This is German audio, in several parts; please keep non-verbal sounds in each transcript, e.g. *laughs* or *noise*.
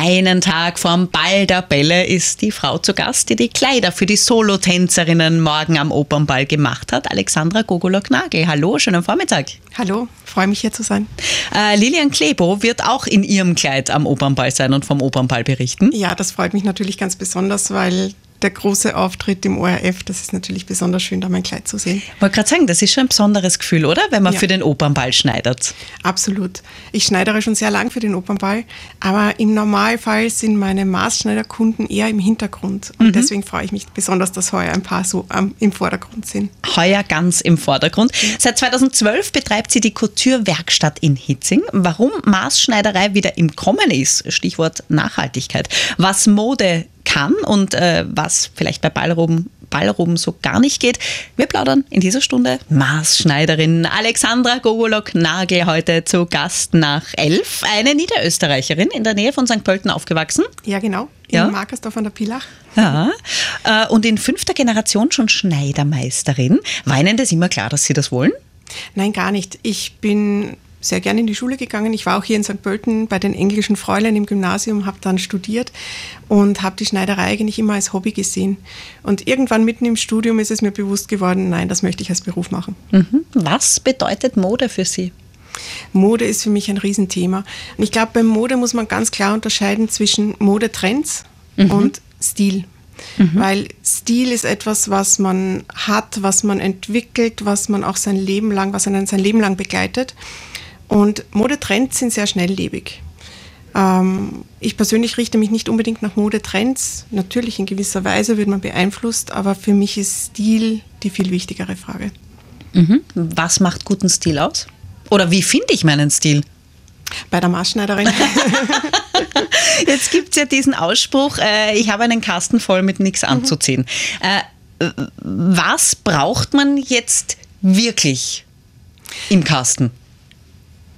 Einen Tag vorm Ball der Bälle ist die Frau zu Gast, die die Kleider für die Solotänzerinnen morgen am Opernball gemacht hat. Alexandra Gogolok-Nagel. Hallo, schönen Vormittag. Hallo, freue mich hier zu sein. Äh, Lilian Klebo wird auch in ihrem Kleid am Opernball sein und vom Opernball berichten. Ja, das freut mich natürlich ganz besonders, weil der große Auftritt im ORF, das ist natürlich besonders schön, da mein Kleid zu sehen. Ich wollte gerade sagen, das ist schon ein besonderes Gefühl, oder? Wenn man ja. für den Opernball schneidet. Absolut. Ich schneidere schon sehr lang für den Opernball, aber im Normalfall sind meine Maßschneiderkunden eher im Hintergrund. Und mhm. deswegen freue ich mich besonders, dass heuer ein paar so ähm, im Vordergrund sind. Heuer ganz im Vordergrund. Ja. Seit 2012 betreibt sie die Couture-Werkstatt in Hitzing. Warum Maßschneiderei wieder im Kommen ist, Stichwort Nachhaltigkeit. Was Mode kann und äh, was vielleicht bei Ballroben Ballroben so gar nicht geht. Wir plaudern in dieser Stunde Maßschneiderin Alexandra Gogolok-Nagel heute zu Gast nach elf. Eine Niederösterreicherin in der Nähe von St. Pölten aufgewachsen. Ja, genau. In ja. Markersdorf an der Pilach. Ja. Äh, und in fünfter Generation schon Schneidermeisterin. War Ihnen das immer klar, dass Sie das wollen? Nein, gar nicht. Ich bin sehr gerne in die Schule gegangen. Ich war auch hier in St. Pölten bei den englischen Fräulein im Gymnasium, habe dann studiert und habe die Schneiderei eigentlich immer als Hobby gesehen. Und irgendwann mitten im Studium ist es mir bewusst geworden, nein, das möchte ich als Beruf machen. Mhm. Was bedeutet Mode für Sie? Mode ist für mich ein Riesenthema. Und ich glaube, bei Mode muss man ganz klar unterscheiden zwischen Modetrends mhm. und Stil. Mhm. Weil Stil ist etwas, was man hat, was man entwickelt, was man auch sein Leben lang, was einen sein Leben lang begleitet. Und Modetrends sind sehr schnelllebig. Ähm, ich persönlich richte mich nicht unbedingt nach Modetrends. Natürlich in gewisser Weise wird man beeinflusst, aber für mich ist Stil die viel wichtigere Frage. Mhm. Was macht guten Stil aus? Oder wie finde ich meinen Stil? Bei der Maßschneiderin. *laughs* Jetzt gibt es ja diesen Ausspruch, äh, ich habe einen Kasten voll mit nichts mhm. anzuziehen. Mhm. Äh, was braucht man jetzt wirklich im Kasten?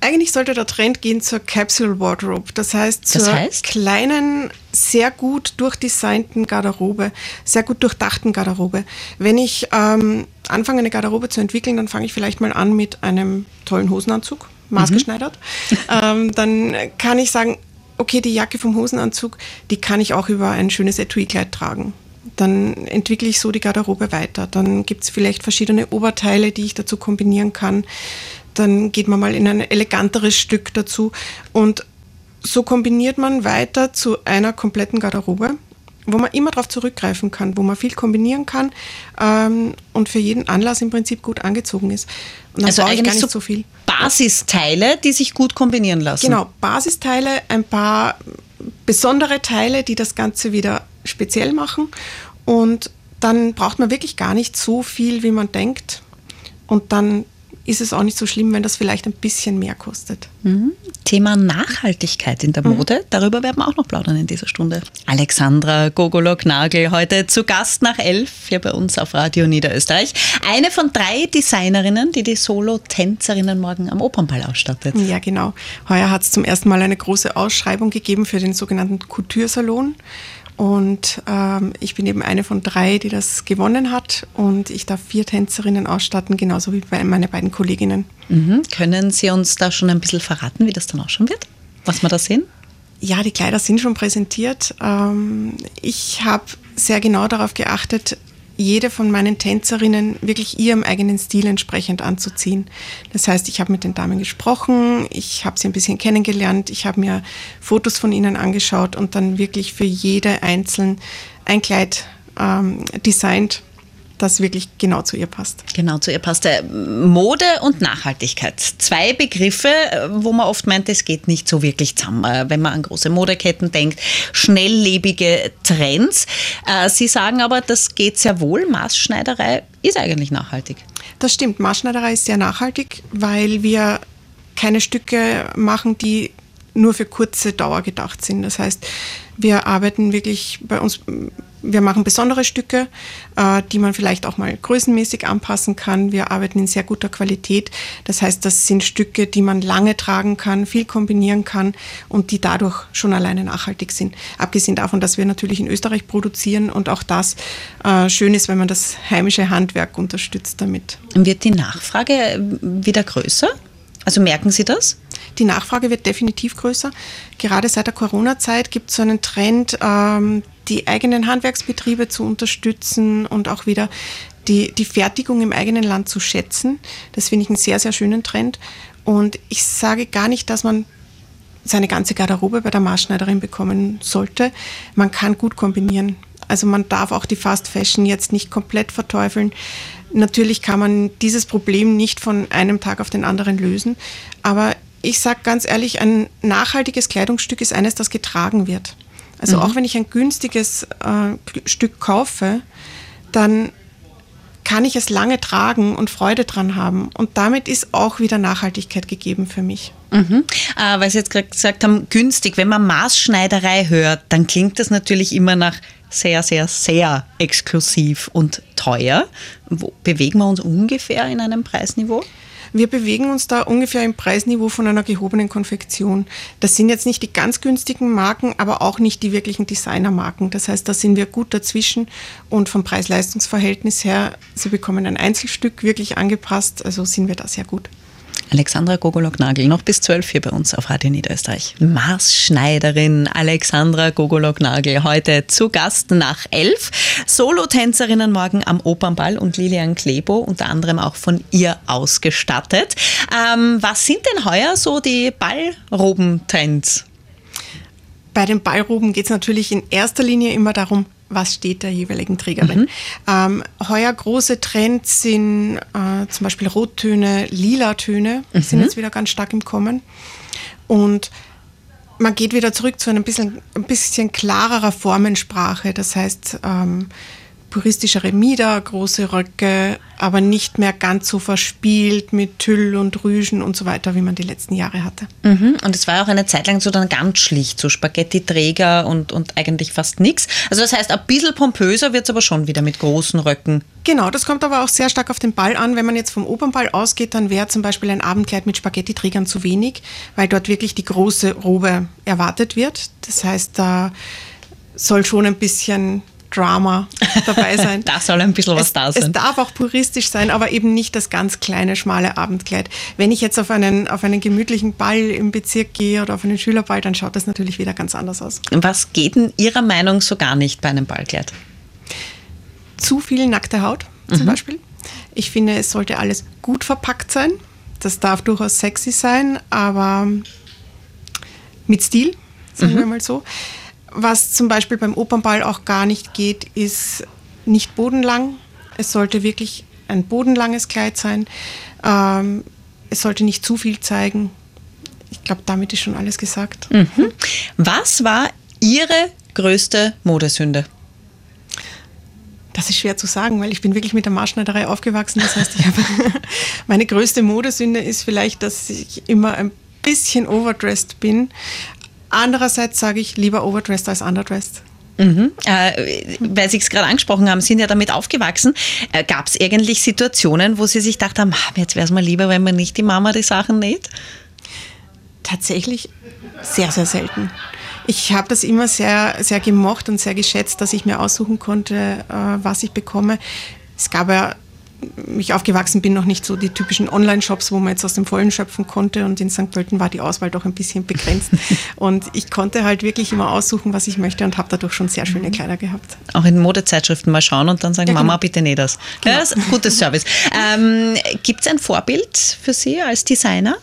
Eigentlich sollte der Trend gehen zur Capsule Wardrobe, das heißt zur das heißt? kleinen, sehr gut durchdesignten Garderobe, sehr gut durchdachten Garderobe. Wenn ich ähm, anfange, eine Garderobe zu entwickeln, dann fange ich vielleicht mal an mit einem tollen Hosenanzug, maßgeschneidert. Mhm. *laughs* Ähm, dann kann ich sagen, okay, die Jacke vom Hosenanzug, die kann ich auch über ein schönes Etui-Kleid tragen. Dann entwickle ich so die Garderobe weiter. Dann gibt es vielleicht verschiedene Oberteile, die ich dazu kombinieren kann dann geht man mal in ein eleganteres Stück dazu. Und so kombiniert man weiter zu einer kompletten Garderobe, wo man immer darauf zurückgreifen kann, wo man viel kombinieren kann ähm, und für jeden Anlass im Prinzip gut angezogen ist. Und dann also brauche ich gar nicht so, so viel. Basisteile, die sich gut kombinieren lassen. Genau, Basisteile, ein paar besondere Teile, die das Ganze wieder speziell machen. Und dann braucht man wirklich gar nicht so viel, wie man denkt. Und dann ist es auch nicht so schlimm, wenn das vielleicht ein bisschen mehr kostet. Mhm. Thema Nachhaltigkeit in der mhm. Mode, darüber werden wir auch noch plaudern in dieser Stunde. Alexandra Gogolok-Nagel heute zu Gast nach elf hier bei uns auf Radio Niederösterreich. Eine von drei Designerinnen, die die Solo-Tänzerinnen morgen am Opernball ausstattet. Ja, genau. Heuer hat es zum ersten Mal eine große Ausschreibung gegeben für den sogenannten Couture-Salon. Und ähm, ich bin eben eine von drei, die das gewonnen hat. Und ich darf vier Tänzerinnen ausstatten, genauso wie meine beiden Kolleginnen. Mhm. Können Sie uns da schon ein bisschen verraten, wie das dann ausschauen wird? Was wir da sehen? Ja, die Kleider sind schon präsentiert. Ähm, ich habe sehr genau darauf geachtet, jede von meinen Tänzerinnen wirklich ihrem eigenen Stil entsprechend anzuziehen. Das heißt, ich habe mit den Damen gesprochen, ich habe sie ein bisschen kennengelernt, ich habe mir Fotos von ihnen angeschaut und dann wirklich für jede einzeln ein Kleid ähm, designt das wirklich genau zu ihr passt. Genau zu ihr passt. Äh, Mode und Nachhaltigkeit. Zwei Begriffe, äh, wo man oft meint, es geht nicht so wirklich zusammen. Äh, wenn man an große Modeketten denkt, schnelllebige Trends. Sie sagen aber, das geht sehr wohl. Maßschneiderei ist eigentlich nachhaltig. Das stimmt. Maßschneiderei ist sehr nachhaltig, weil wir keine Stücke machen, die nur für kurze Dauer gedacht sind. Das heißt, wir arbeiten wirklich bei uns wir machen besondere Stücke, äh, die man vielleicht auch mal größenmäßig anpassen kann. Wir arbeiten in sehr guter Qualität. Das heißt, das sind Stücke, die man lange tragen kann, viel kombinieren kann und die dadurch schon alleine nachhaltig sind. Abgesehen davon, dass wir natürlich in Österreich produzieren und auch das äh, schön ist, wenn man das heimische Handwerk unterstützt damit. Wird die Nachfrage wieder größer? Also merken Sie das? Die Nachfrage wird definitiv größer. Gerade seit der Corona-Zeit gibt es so einen Trend, ähm, die eigenen Handwerksbetriebe zu unterstützen und auch wieder die, die Fertigung im eigenen Land zu schätzen. Das finde ich einen sehr, sehr schönen Trend. Und ich sage gar nicht, dass man seine ganze Garderobe bei der Maßschneiderin bekommen sollte. Man kann gut kombinieren. Also man darf auch die Fast Fashion jetzt nicht komplett verteufeln. Natürlich kann man dieses Problem nicht von einem Tag auf den anderen lösen, aber ich sage ganz ehrlich, ein nachhaltiges Kleidungsstück ist eines, das getragen wird. Also mhm. auch wenn ich ein günstiges äh, Stück kaufe, dann kann ich es lange tragen und Freude dran haben. Und damit ist auch wieder Nachhaltigkeit gegeben für mich. Mhm. Äh, weil Sie jetzt gerade gesagt haben, günstig. Wenn man Maßschneiderei hört, dann klingt das natürlich immer nach sehr, sehr, sehr exklusiv und teuer. Wo bewegen wir uns ungefähr in einem Preisniveau? Wir bewegen uns da ungefähr im Preisniveau von einer gehobenen Konfektion. Das sind jetzt nicht die ganz günstigen Marken, aber auch nicht die wirklichen Designermarken. Das heißt, da sind wir gut dazwischen und vom Preis-Leistungs-Verhältnis her, Sie bekommen ein Einzelstück wirklich angepasst, also sind wir da sehr gut. Alexandra Gogolok-Nagel, noch bis zwölf hier bei uns auf Radio Niederösterreich. Marsschneiderin Alexandra Gogolok-Nagel, heute zu Gast nach elf. Solotänzerinnen morgen am Opernball und Lilian Klebo, unter anderem auch von ihr ausgestattet. Ähm, was sind denn heuer so die Ballrobentrends? Bei den Ballroben geht es natürlich in erster Linie immer darum, was steht der jeweiligen Trägerin. Mhm. Ähm, heuer große Trends sind äh, zum Beispiel Rottöne, Lila-Töne, mhm. sind jetzt wieder ganz stark im Kommen. Und man geht wieder zurück zu einem bisschen, ein bisschen klarerer Formensprache. Das heißt, ähm, puristischere Mieder, große Röcke, aber nicht mehr ganz so verspielt mit Tüll und Rüschen und so weiter, wie man die letzten Jahre hatte. Mhm. Und es war auch eine Zeit lang so dann ganz schlicht, so Spaghetti-Träger und, und eigentlich fast nichts. Also das heißt, ein bisschen pompöser wird es aber schon wieder mit großen Röcken. Genau, das kommt aber auch sehr stark auf den Ball an. Wenn man jetzt vom Opernball ausgeht, dann wäre zum Beispiel ein Abendkleid mit Spaghetti-Trägern zu wenig, weil dort wirklich die große Robe erwartet wird. Das heißt, da soll schon ein bisschen Drama dabei *laughs* sein. da soll ein bisschen was es, da sein. Es darf auch puristisch sein, aber eben nicht das ganz kleine, schmale Abendkleid. Wenn ich jetzt auf einen, auf einen gemütlichen Ball im Bezirk gehe oder auf einen Schülerball, dann schaut das natürlich wieder ganz anders aus. Was geht in Ihrer Meinung so gar nicht bei einem Ballkleid? Zu viel nackte Haut zum mhm. Beispiel. Ich finde, es sollte alles gut verpackt sein. Das darf durchaus sexy sein, aber mit Stil, sagen mhm. wir mal so. Was zum Beispiel beim Opernball auch gar nicht geht, ist nicht bodenlang. Es sollte wirklich ein bodenlanges Kleid sein. Ähm, es sollte nicht zu viel zeigen. Ich glaube, damit ist schon alles gesagt. Mhm. Was war Ihre größte Modesünde? Das ist schwer zu sagen, weil ich bin wirklich mit der Marschneiderei aufgewachsen. Das heißt, ich habe *laughs* meine größte Modesünde ist vielleicht, dass ich immer ein bisschen overdressed bin. Andererseits sage ich lieber overdressed als underdressed. Mhm. Äh, weil Sie es gerade angesprochen haben, sind ja damit aufgewachsen. Äh, Gab es eigentlich Situationen, wo Sie sich gedacht haben, jetzt wäre es mal lieber, wenn man nicht die Mama die Sachen näht? Tatsächlich sehr, sehr selten. Ich habe das immer sehr, sehr gemocht und sehr geschätzt, dass ich mir aussuchen konnte, äh, was ich bekomme. Es gab ja ich aufgewachsen bin, noch nicht so die typischen Online-Shops, wo man jetzt aus dem Vollen schöpfen konnte. Und in St. Pölten war die Auswahl doch ein bisschen begrenzt. *laughs* und ich konnte halt wirklich immer aussuchen, was ich möchte und habe dadurch schon sehr schöne Kleider gehabt. Auch in Modezeitschriften mal schauen und dann sagen, ja, Mama, genau. bitte nicht das. Genau. Ja, das ist ein gutes Service. *laughs* Ähm, Gibt es ein Vorbild für Sie als Designer?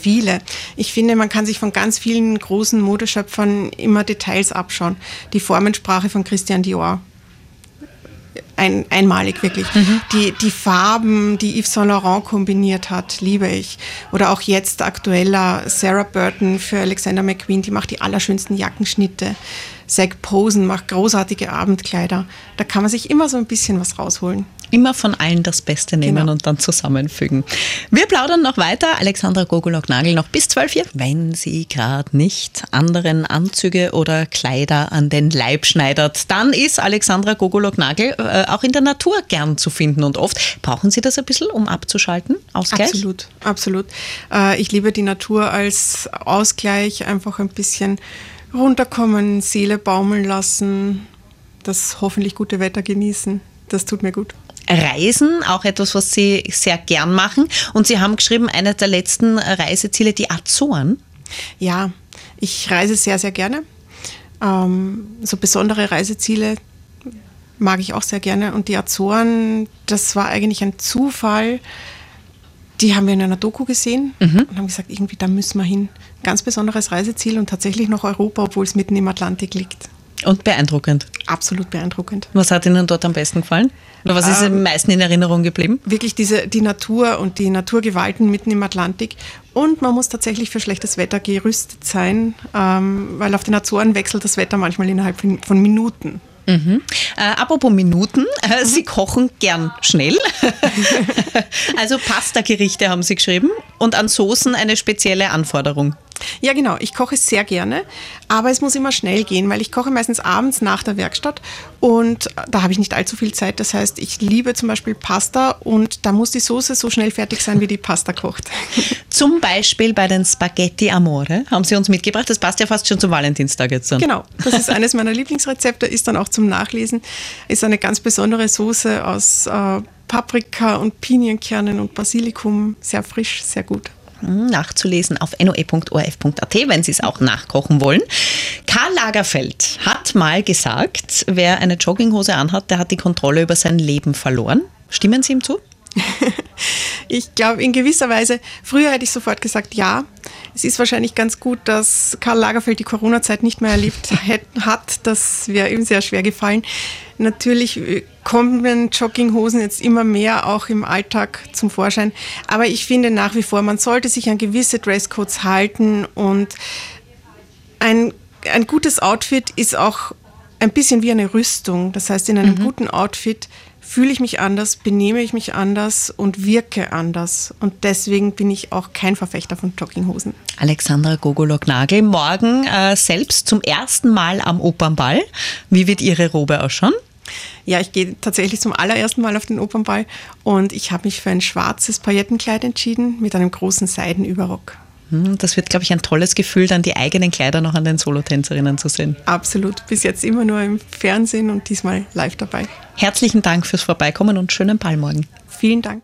viele. Ich finde, man kann sich von ganz vielen großen Modeschöpfern immer Details abschauen. Die Formensprache von Christian Dior ein, einmalig wirklich. Mhm. Die, die Farben, die Yves Saint Laurent kombiniert hat, liebe ich. Oder auch jetzt aktueller Sarah Burton für Alexander McQueen, die macht die allerschönsten Jackenschnitte. Zach Posen macht großartige Abendkleider. Da kann man sich immer so ein bisschen was rausholen. Immer von allen das Beste nehmen genau. und dann zusammenfügen. Wir plaudern noch weiter. Alexandra Gogolok-Nagel noch bis 12 Uhr. Wenn sie gerade nicht anderen Anzüge oder Kleider an den Leib schneidert, dann ist Alexandra Gogolok-Nagel äh, auch in der Natur gern zu finden. Und oft brauchen Sie das ein bisschen, um abzuschalten? Ausgleich? Absolut, absolut. Äh, ich liebe die Natur als Ausgleich, einfach ein bisschen runterkommen, Seele baumeln lassen, das hoffentlich gute Wetter genießen. Das tut mir gut. Reisen, auch etwas, was Sie sehr gern machen. Und Sie haben geschrieben, eines der letzten Reiseziele, die Azoren. Ja, ich reise sehr, sehr gerne. Ähm, so besondere Reiseziele mag ich auch sehr gerne. Und die Azoren, das war eigentlich ein Zufall. Die haben wir in einer Doku gesehen mhm. und haben gesagt, irgendwie da müssen wir hin. Ganz besonderes Reiseziel und tatsächlich noch Europa, obwohl es mitten im Atlantik liegt. Und beeindruckend. Absolut beeindruckend. Was hat Ihnen dort am besten gefallen? Oder was ist ähm, am meisten in Erinnerung geblieben? Wirklich diese, die Natur und die Naturgewalten mitten im Atlantik. Und man muss tatsächlich für schlechtes Wetter gerüstet sein, ähm, weil auf den Azoren wechselt das Wetter manchmal innerhalb von, von Minuten. Mhm. Äh, apropos Minuten, äh, Sie kochen gern schnell. *laughs* also Pasta-Gerichte haben Sie geschrieben und an Soßen eine spezielle Anforderung. Ja, genau. Ich koche sehr gerne, aber es muss immer schnell gehen, weil ich koche meistens abends nach der Werkstatt und da habe ich nicht allzu viel Zeit. Das heißt, ich liebe zum Beispiel Pasta und da muss die Soße so schnell fertig sein, wie die Pasta kocht. *laughs* Zum Beispiel bei den Spaghetti Amore haben Sie uns mitgebracht. Das passt ja fast schon zum Valentinstag jetzt. Dann. Genau, das ist eines meiner Lieblingsrezepte, ist dann auch zum Nachlesen. Ist eine ganz besondere Soße aus äh, Paprika und Pinienkernen und Basilikum. Sehr frisch, sehr gut nachzulesen auf noe.orf.at, wenn Sie es auch nachkochen wollen. Karl Lagerfeld hat mal gesagt, wer eine Jogginghose anhat, der hat die Kontrolle über sein Leben verloren. Stimmen Sie ihm zu? *laughs* ich glaube, in gewisser Weise, früher hätte ich sofort gesagt, ja. Es ist wahrscheinlich ganz gut, dass Karl Lagerfeld die Corona-Zeit nicht mehr erlebt *laughs* hat. Das wäre ihm sehr schwer gefallen. Natürlich äh, kommen Jogginghosen jetzt immer mehr auch im Alltag zum Vorschein. Aber ich finde nach wie vor, man sollte sich an gewisse Dresscodes halten und ein, ein gutes Outfit ist auch ein bisschen wie eine Rüstung. Das heißt, in einem mhm. guten Outfit fühle ich mich anders, benehme ich mich anders und wirke anders. Und deswegen bin ich auch kein Verfechter von Jogginghosen. Alexandra Gogolok-Nagel, morgen äh, selbst zum ersten Mal am Opernball. Wie wird Ihre Robe ausschauen? Ja, ich gehe tatsächlich zum allerersten Mal auf den Opernball und ich habe mich für ein schwarzes Paillettenkleid entschieden mit einem großen Seidenüberrock. Hm, das wird, glaube ich, ein tolles Gefühl, dann die eigenen Kleider noch an den Solotänzerinnen zu sehen. Absolut. Bis jetzt immer nur im Fernsehen und diesmal live dabei. Herzlichen Dank fürs Vorbeikommen und schönen Ball morgen. Vielen Dank.